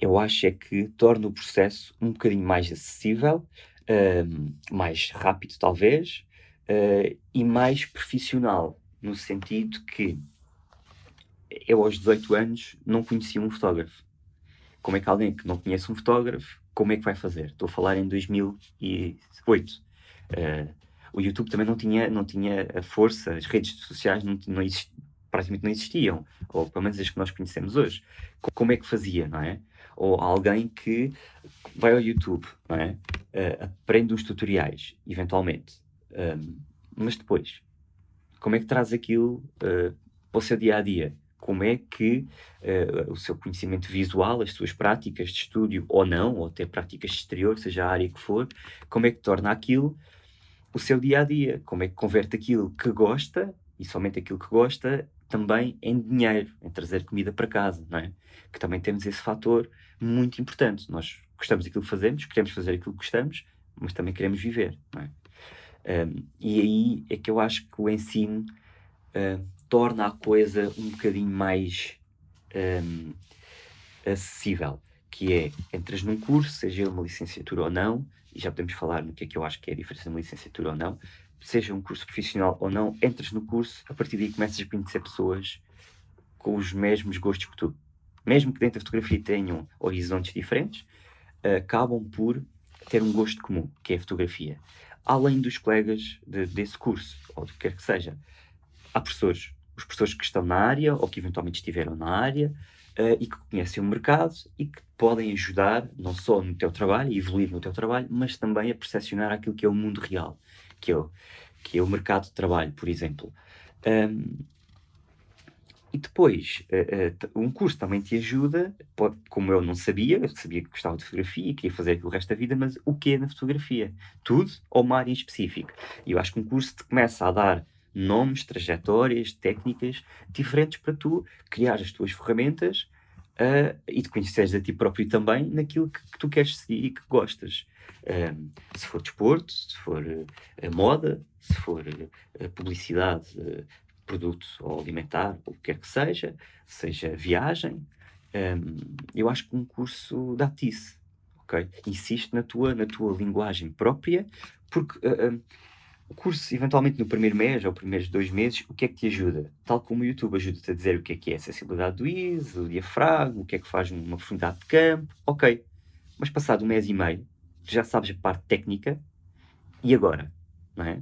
Eu acho é que torna o processo um bocadinho mais acessível, uh, mais rápido, talvez, uh, e mais profissional, no sentido que eu, aos 18 anos, não conhecia um fotógrafo. Como é que alguém que não conhece um fotógrafo, como é que vai fazer? Estou a falar em 2008. Uh, o YouTube também não tinha, não tinha a força, as redes sociais não, não exist, praticamente não existiam, ou pelo menos as que nós conhecemos hoje. Como é que fazia, não é? Ou alguém que vai ao YouTube, não é? Uh, aprende os tutoriais, eventualmente. Um, mas depois, como é que traz aquilo uh, para o seu dia a dia? Como é que uh, o seu conhecimento visual, as suas práticas de estúdio ou não, ou até práticas de exterior, seja a área que for, como é que torna aquilo o seu dia a dia, como é que converte aquilo que gosta e somente aquilo que gosta também em dinheiro, em trazer comida para casa, não é? Que também temos esse fator muito importante. Nós gostamos daquilo que fazemos, queremos fazer aquilo que gostamos, mas também queremos viver, não é? Um, e aí é que eu acho que o ensino uh, torna a coisa um bocadinho mais um, acessível, que é entras num curso, seja uma licenciatura ou não, e já podemos falar no que é que eu acho que é a diferença de uma licenciatura ou não, seja um curso profissional ou não, entras no curso, a partir daí começas a conhecer pessoas com os mesmos gostos que tu, mesmo que dentro da fotografia tenham horizontes diferentes, acabam por ter um gosto comum, que é a fotografia. Além dos colegas de, desse curso, ou do que quer que seja. Há professores, os professores que estão na área, ou que eventualmente estiveram na área, uh, e que conhecem o mercado e que podem ajudar, não só no teu trabalho, evoluir no teu trabalho, mas também a percepcionar aquilo que é o mundo real, que é o, que é o mercado de trabalho, por exemplo. Um, e depois, uh, uh, um curso também te ajuda, como eu não sabia, eu sabia que gostava de fotografia e queria fazer aquilo o resto da vida, mas o que é na fotografia? Tudo ou uma área em específico? E eu acho que um curso te começa a dar nomes, trajetórias, técnicas diferentes para tu criar as tuas ferramentas uh, e te conheceres a ti próprio também naquilo que, que tu queres seguir e que gostas. se for desporto, se for moda, se for publicidade, produto ou alimentar, ou o que quer que seja, seja viagem, um, eu acho que um curso dá-te isso, ok? Insiste na tua, na tua linguagem própria, porque uh, o curso, eventualmente no primeiro mês ou primeiros dois meses, o que é que te ajuda? Tal como o YouTube ajuda-te a dizer o que é que é a sensibilidade do ISO, o diafragma, o que é que faz uma profundidade de campo, ok. Mas passado um mês e meio, tu já sabes a parte técnica, e agora? Não é?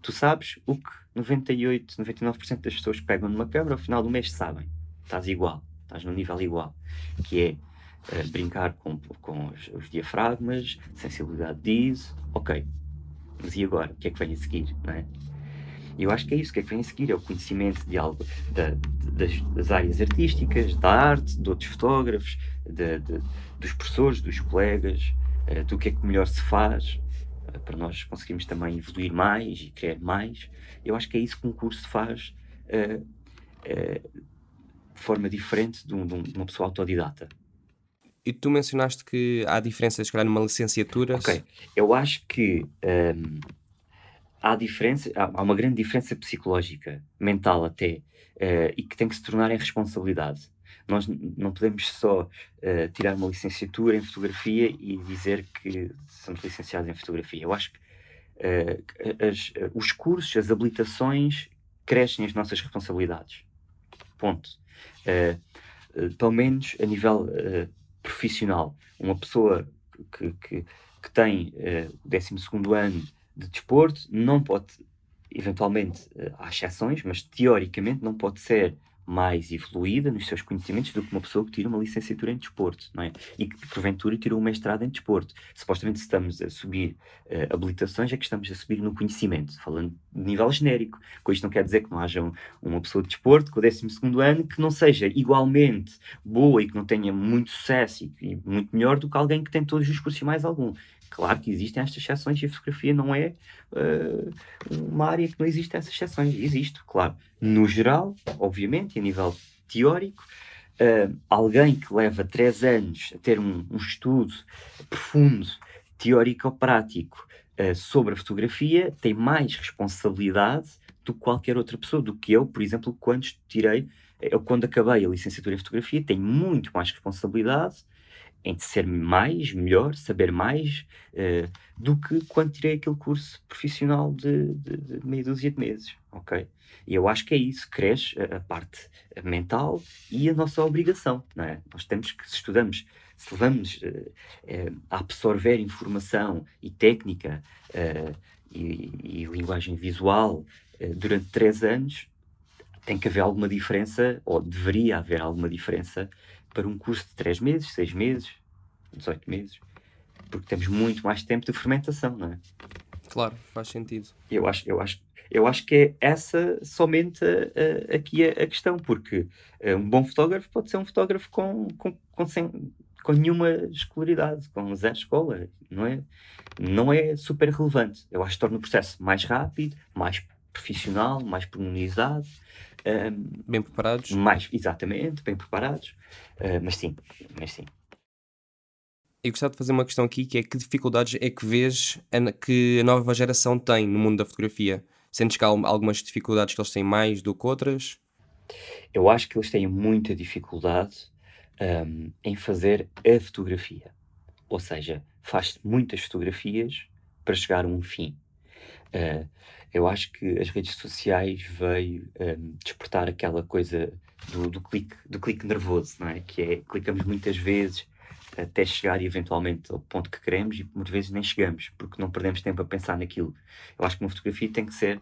Tu sabes o que 98, 99% das pessoas que pegam numa câmara ao final do mês sabem. Estás igual, estás num nível igual. Que é uh, brincar com, com os, os, diafragmas, sensibilidade de ISO, ok. Mas e agora? O que é que vem a seguir? Não é? Eu acho que é isso. O que é que vem a seguir? É o conhecimento de algo da, das, das, áreas artísticas, da arte, de outros fotógrafos, de, de, dos professores, dos colegas, uh, do que é que melhor se faz, uh, para nós conseguirmos também evoluir mais e querer mais. Eu acho que é isso que um curso faz uh, de forma diferente de, um, de, uma pessoa autodidata. E tu mencionaste que há diferenças, se calhar, numa licenciatura. Ok. Eu acho que um, há, diferença, há, uma grande diferença psicológica, mental até, uh, e que tem que se tornar em responsabilidade. Nós não podemos só uh, tirar uma licenciatura em fotografia e dizer que somos licenciados em fotografia. Eu acho que uh, as, os cursos, as habilitações crescem as nossas responsabilidades. Ponto. Pelo menos a nível profissional. Uma pessoa que, que, que tem o 12 ano de desporto não pode, eventualmente, há exceções, mas teoricamente não pode ser mais evoluída nos seus conhecimentos do que uma pessoa que tira uma licenciatura em desporto, não é? E que porventura tirou um mestrado em desporto. Supostamente, estamos a subir uh, habilitações, é que estamos a subir no conhecimento, falando de nível genérico. Com isto não quer dizer que não haja um, uma pessoa de desporto com o 12 ano que não seja igualmente boa e que não tenha muito sucesso e, e muito melhor do que alguém que tem todos os cursos e mais algum. Claro que existem estas exceções e a fotografia não é uh, uma área que não existe essas exceções. Existe, claro. No geral, obviamente, a nível teórico, uh, alguém que leva três anos a ter um, um estudo profundo, teórico ou prático, uh, sobre a fotografia, tem mais responsabilidade do que qualquer outra pessoa, do que eu, por exemplo, quando tirei, eu quando acabei a licenciatura em fotografia, tenho muito mais responsabilidade em ser mais, melhor, saber mais uh, do que quando tirei aquele curso profissional de, de, de, meia dúzia de meses, ok? E eu acho que é isso, cresce a, a parte mental e a nossa obrigação, não é? Nós temos que, se estudamos, se levamos uh, uh, a absorver informação e técnica e, e, linguagem visual durante três anos, tem que haver alguma diferença, ou deveria haver alguma diferença para um curso de 3 meses, 6 meses, 18 meses, porque temos muito mais tempo de fermentação, não é? Claro, faz sentido. Eu acho, eu acho, eu acho que é essa somente a, a, aqui a, a, questão, porque eh, um bom fotógrafo pode ser um fotógrafo com, com, com, sem, com nenhuma escolaridade, com zero escola, não é? Não é super relevante. Eu acho que torna o processo mais rápido, mais profissional, mais pormenorizado. Um, bem preparados. Mais, exatamente, bem preparados. Uh, mas sim, mas sim. Eu gostava de fazer uma questão aqui, que é que dificuldades é que vês que a nova geração tem no mundo da fotografia? Sentes que há algumas dificuldades que eles têm mais do que outras? Eu acho que eles têm muita dificuldade um, em fazer a fotografia. Ou seja, faz-se muitas fotografias para chegar a um fim. Uh, eu acho que as redes sociais veio um, despertar aquela coisa do, do, clique, do clique nervoso, não é? Que é, clicamos muitas vezes até chegar eventualmente ao ponto que queremos e muitas vezes nem chegamos, porque não perdemos tempo a pensar naquilo. Eu acho que uma fotografia tem que ser,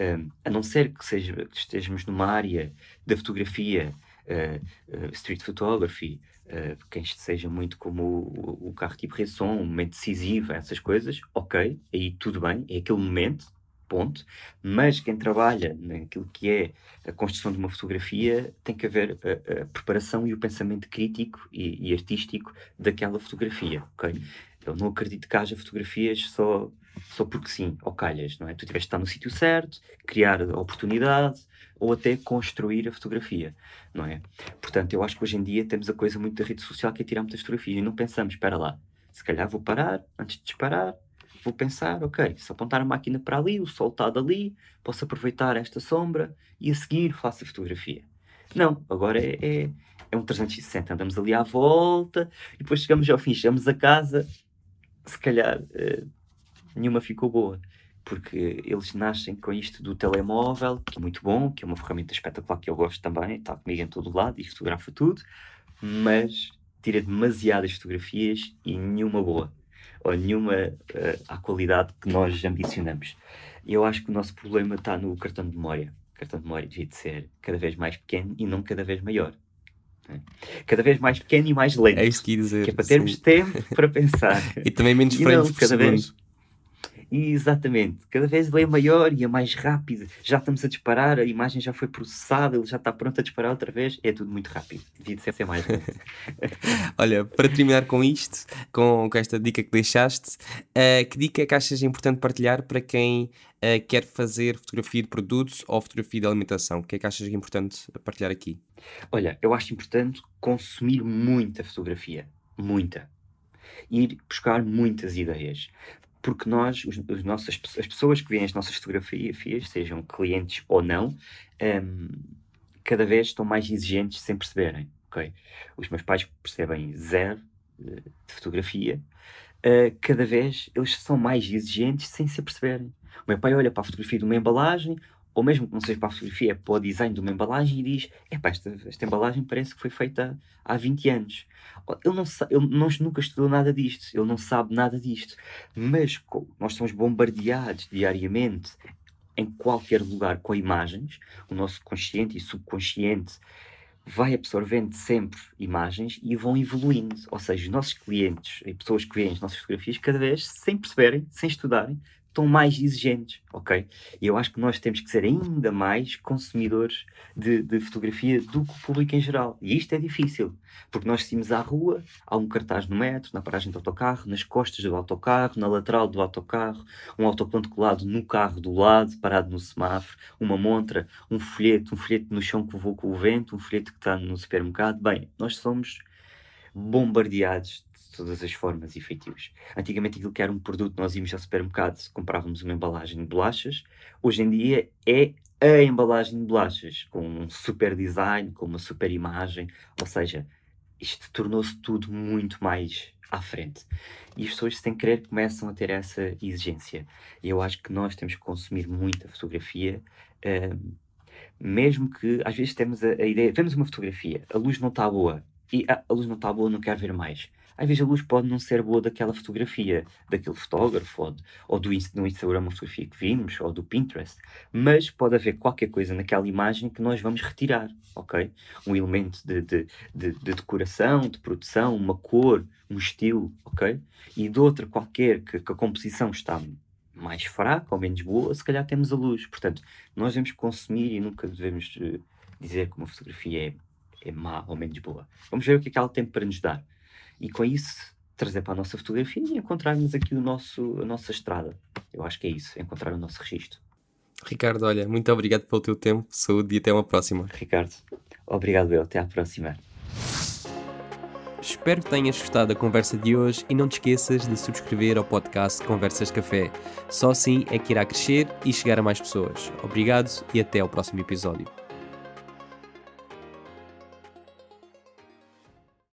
um, a não ser que, seja, que estejamos numa área da fotografia, uh, uh, street photography, uh, quem seja muito como o, o carro tipo Resson, um momento decisivo, essas coisas, ok, aí tudo bem, é aquele momento, ponto. Mas quem trabalha naquilo que é a construção de uma fotografia tem que haver a, a preparação e o pensamento crítico e, e, artístico daquela fotografia, ok? Eu não acredito que haja fotografias só, só porque sim, ou calhas, não é? Tu tiveste de estar no sítio certo, criar oportunidade ou até construir a fotografia, não é? Portanto, eu acho que hoje em dia temos a coisa muito da rede social que é tirar muitas fotografias e não pensamos, espera lá, se calhar vou parar antes de disparar, vou pensar, ok, se apontar a máquina para ali, o sol está dali, posso aproveitar esta sombra e a seguir faço a fotografia. Não, agora é, é, é um 360, andamos ali à volta e depois chegamos ao fim, chegamos a casa, se calhar uh, nenhuma ficou boa, porque eles nascem com isto do telemóvel, que é muito bom, que é uma ferramenta espetacular que eu gosto também, está comigo em todo lado e fotografa tudo, mas tira demasiadas fotografias e nenhuma boa ou nenhuma uh, à qualidade que nós ambicionamos. E eu acho que o nosso problema está no cartão de memória. O cartão de memória devia de ser cada vez mais pequeno e não cada vez maior. Né? Cada vez mais pequeno e mais lento. É isso que ia dizer. Que é para termos sim. tempo para pensar. [LAUGHS] e também menos frames por cada segundo. Vez, Exatamente. Cada vez ele é maior e é mais rápido. Já estamos a disparar, a imagem já foi processada, ele já está pronto a disparar outra vez. É tudo muito rápido. Devia ser, ser mais [LAUGHS] Olha, para terminar com isto, com, com esta dica que deixaste, uh, que dica é que achas importante partilhar para quem uh, quer fazer fotografia de produtos ou fotografia de alimentação? O que é que achas importante partilhar aqui? Olha, eu acho importante consumir muita fotografia. Muita ir buscar muitas ideias porque nós, os, os nossos, as pessoas que veem as nossas fotografias, sejam clientes ou não, um, cada vez estão mais exigentes sem perceberem. Okay? Os meus pais percebem zero uh, de fotografia, uh, cada vez eles são mais exigentes sem se perceberem. O meu pai olha para a fotografia de uma embalagem, ou mesmo que não seja para a fotografia, é para o design de uma embalagem e diz: esta, esta embalagem parece que foi feita há 20 anos. Ele, não, ele não, nunca estudou nada disto, ele não sabe nada disto. Mas nós somos bombardeados diariamente em qualquer lugar com imagens, o nosso consciente e subconsciente vai absorvendo sempre imagens e vão evoluindo. Ou seja, os nossos clientes e pessoas que veem as nossas fotografias, cada vez, sem perceberem, sem estudarem, estão mais exigentes, ok? E eu acho que nós temos que ser ainda mais consumidores de, de, fotografia do que o público em geral. E isto é difícil, porque nós saímos à rua, há um cartaz no metro, na paragem do autocarro, nas costas do autocarro, na lateral do autocarro, um autocolante colado no carro do lado, parado no semáforo, uma montra, um folheto, um folheto no chão que voa com o vento, um folheto que está no supermercado. Bem, nós somos bombardeados todas as formas e feitios. Antigamente aquilo que era um produto, nós íamos ao supermercado, comprávamos uma embalagem de bolachas. Hoje em dia é a embalagem de bolachas, com um super design, com uma super imagem. Ou seja, isto tornou-se tudo muito mais à frente. E as pessoas, sem querer, começam a ter essa exigência. E eu acho que nós temos que consumir muita fotografia. Uh, mesmo que às vezes temos a, a, ideia, vemos uma fotografia, a luz não está boa, e ah, a luz não está boa, não quero ver mais às vezes a luz pode não ser boa daquela fotografia, daquele fotógrafo, ou, ou do, no Instagram, uma fotografia que vimos, ou do Pinterest, mas pode haver qualquer coisa naquela imagem que nós vamos retirar, ok? Um elemento de, de, de, de decoração, de produção, uma cor, um estilo, ok? E de outra qualquer que, que a composição está mais fraca ou menos boa, se calhar temos a luz. Portanto, nós devemos consumir e nunca devemos uh, dizer que uma fotografia é, é má ou menos boa. Vamos ver o que é que ela tem para nos dar e com isso trazer para a nossa fotografia e encontrarmos aqui o nosso, a nossa estrada. Eu acho que é isso, encontrar o nosso registro. Ricardo, olha, muito obrigado pelo teu tempo, saúde e até uma próxima. Ricardo, obrigado eu, até à próxima. Espero que tenhas gostado da conversa de hoje e não te esqueças de subscrever ao podcast Conversas Café. Só assim é que irá crescer e chegar a mais pessoas. Obrigado e até ao próximo episódio.